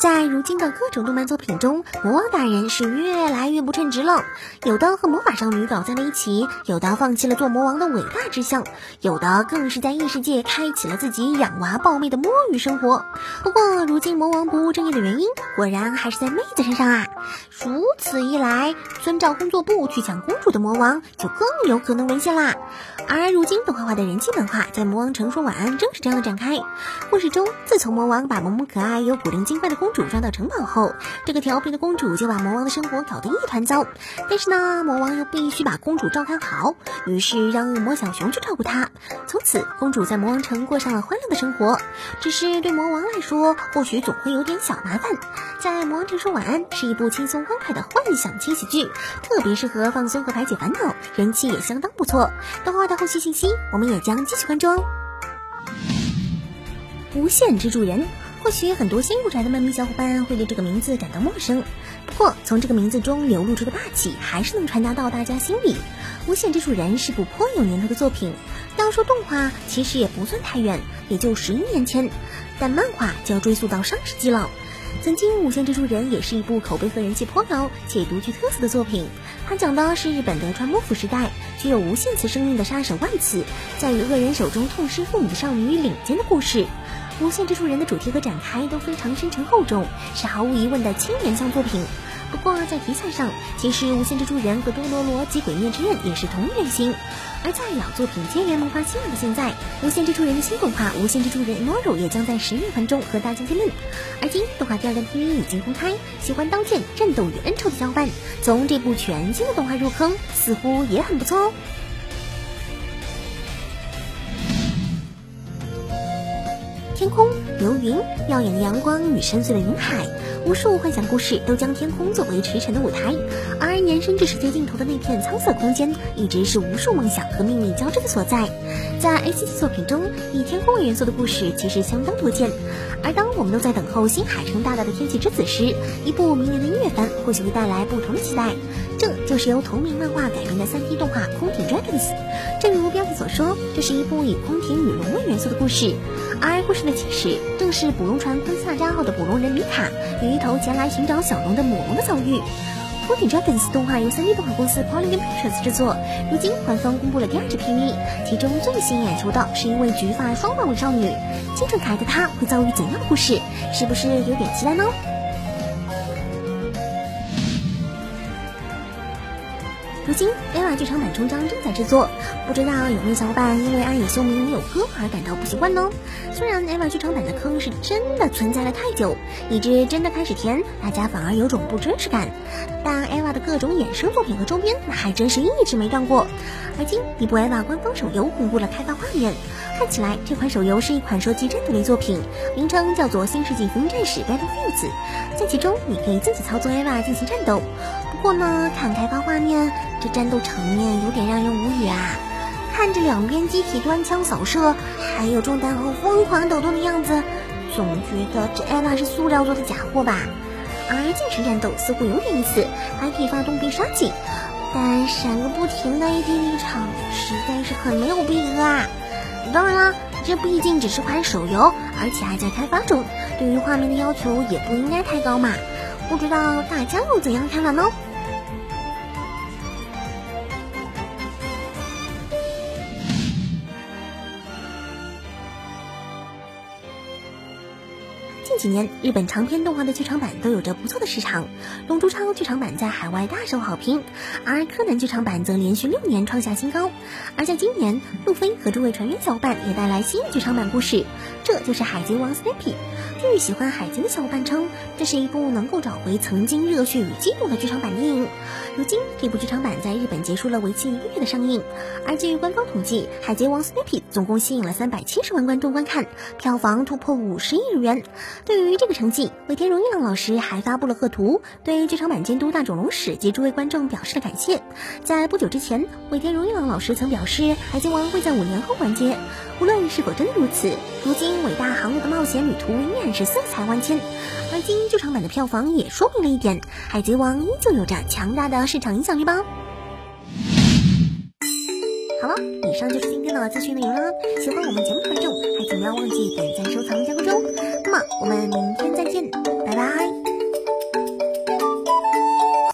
在如今的各种动漫作品中，魔王大人是越来越不称职了。有的和魔法少女搞在了一起，有的放弃了做魔王的伟大志向，有的更是在异世界开启了自己养娃抱妹的摸鱼生活。不过，如今魔王不务正业的原因，果然还是在妹子身上啊！如此一来，遵照工作部去抢公主的魔王就更有可能沦陷啦。而如今动画化的人气漫画在魔王城说晚安，正是这样的展开。故事中，自从魔王把萌萌可爱又古灵精怪的公公主抓到城堡后，这个调皮的公主就把魔王的生活搞得一团糟。但是呢，魔王又必须把公主照看好，于是让恶魔小熊去照顾她。从此，公主在魔王城过上了欢乐的生活。只是对魔王来说，或许总会有点小麻烦。在魔王城说晚安是一部轻松欢快的幻想轻喜剧，特别适合放松和排解烦恼，人气也相当不错。动画的后续信息，我们也将继续关注哦。无限之助人，或许很多新入宅的漫迷小伙伴会对这个名字感到陌生，不过从这个名字中流露出的霸气，还是能传达到大家心里。无限之助人是部颇有年头的作品，要说动画，其实也不算太远，也就十一年前，但漫画就要追溯到上世纪了。曾经，《无限之助人》也是一部口碑和人气颇高且独具特色的作品。它讲的是日本德川幕府时代，具有无限次生命的杀手万次，在与恶人手中痛失父母的少女领间的故事。无限之助人的主题和展开都非常深沉厚重，是毫无疑问的青年向作品。不过在题材上，其实无限之助人和多罗罗及鬼灭之刃也是同一类型。而在老作品接连萌发新的现在，无限之助人的新动画《无限之助人 Noro》也将在十月份中和大家见面。而今动画第二弹 PV 已经公开，喜欢刀剑、战斗与恩仇的小伙伴，从这部全新的动画入坑，似乎也很不错哦。天空流云，耀眼的阳光与深邃的云海，无数幻想故事都将天空作为驰骋的舞台，而延伸至世界尽头的那片苍色空间，一直是无数梦想和秘密交织的所在。在 A C G 作品中，以天空为元素的故事其实相当多见。而当我们都在等候新海诚大大的天气之子时，一部明年的音乐番或许会带来不同的期待。这就是由同名漫画改编的 3D 动画《空挺 Dragons》。正如标说，这是一部以空挺与龙为元素的故事。而故事的起始正是捕龙船昆萨扎号的捕龙人米卡与一头前来寻找小龙的母龙的遭遇。空挺 Dragons 动画由 3D 动画公司 Polygon Pictures 制作，如今官方公布了第二支 PV，其中最吸引眼球的是一位橘发双马尾少女，清纯可爱的她会遭遇怎样的故事？是不是有点期待呢？如今，EVA 剧场版终章正在制作，不知道有没有小伙伴因为安野秀明没有歌而感到不习惯呢？虽然 EVA 剧场版的坑是真的存在了太久，以致真的开始填，大家反而有种不真实感，但 EVA 的各种衍生作品和周边那还真是一直没断过。而今，一部 EVA 官方手游公布了开发画面，看起来这款手游是一款射击战斗类作品，名称叫做《新世纪福音战士 Battlefields》，在其中你可以自己操作 EVA 进行战斗。不过呢，看开发画面，这战斗场面有点让人无语啊！看着两边机体端枪扫射，还有中弹后疯狂抖动的样子，总觉得这 EVA 是塑料做的假货吧？而近身战斗似乎有点意思，还可以发动必杀技，但闪个不停的 AD 立场实在是很没有逼格啊！当然啦，这毕竟只是款手游，而且还在开发中，对于画面的要求也不应该太高嘛。不知道大家又怎样看法呢？近几年，日本长篇动画的剧场版都有着不错的市场，《龙珠超》剧场版在海外大受好评，而《柯南》剧场版则连续六年创下新高。而在今年，路飞和诸位船员小伙伴也带来新剧场版故事，这就是《海贼王 Snappy》。据喜欢海贼的小伙伴称，这是一部能够找回曾经热血与激动的剧场版电影。如今，这部剧场版在日本结束了为期一个月的上映，而据官方统计，《海贼王 Snappy》总共吸引了三百七十万观众观看，票房突破五十亿日元。对于这个成绩，尾田荣一郎老师还发布了贺图，对剧场版监督大冢龙史及诸位观众表示了感谢。在不久之前，尾田荣一郎老师曾表示，《海贼王》会在五年后完结。无论是否真如此，如今伟大航路的冒险旅途依然是色彩万千。而今剧场版的票房也说明了一点，《海贼王》依旧有着强大的市场影响力吧。好了，以上就是今天的资讯内容了。喜欢我们节目的观众，还请不要忘记点赞、收藏、加关注哦。那么我们明天再见，拜。拜。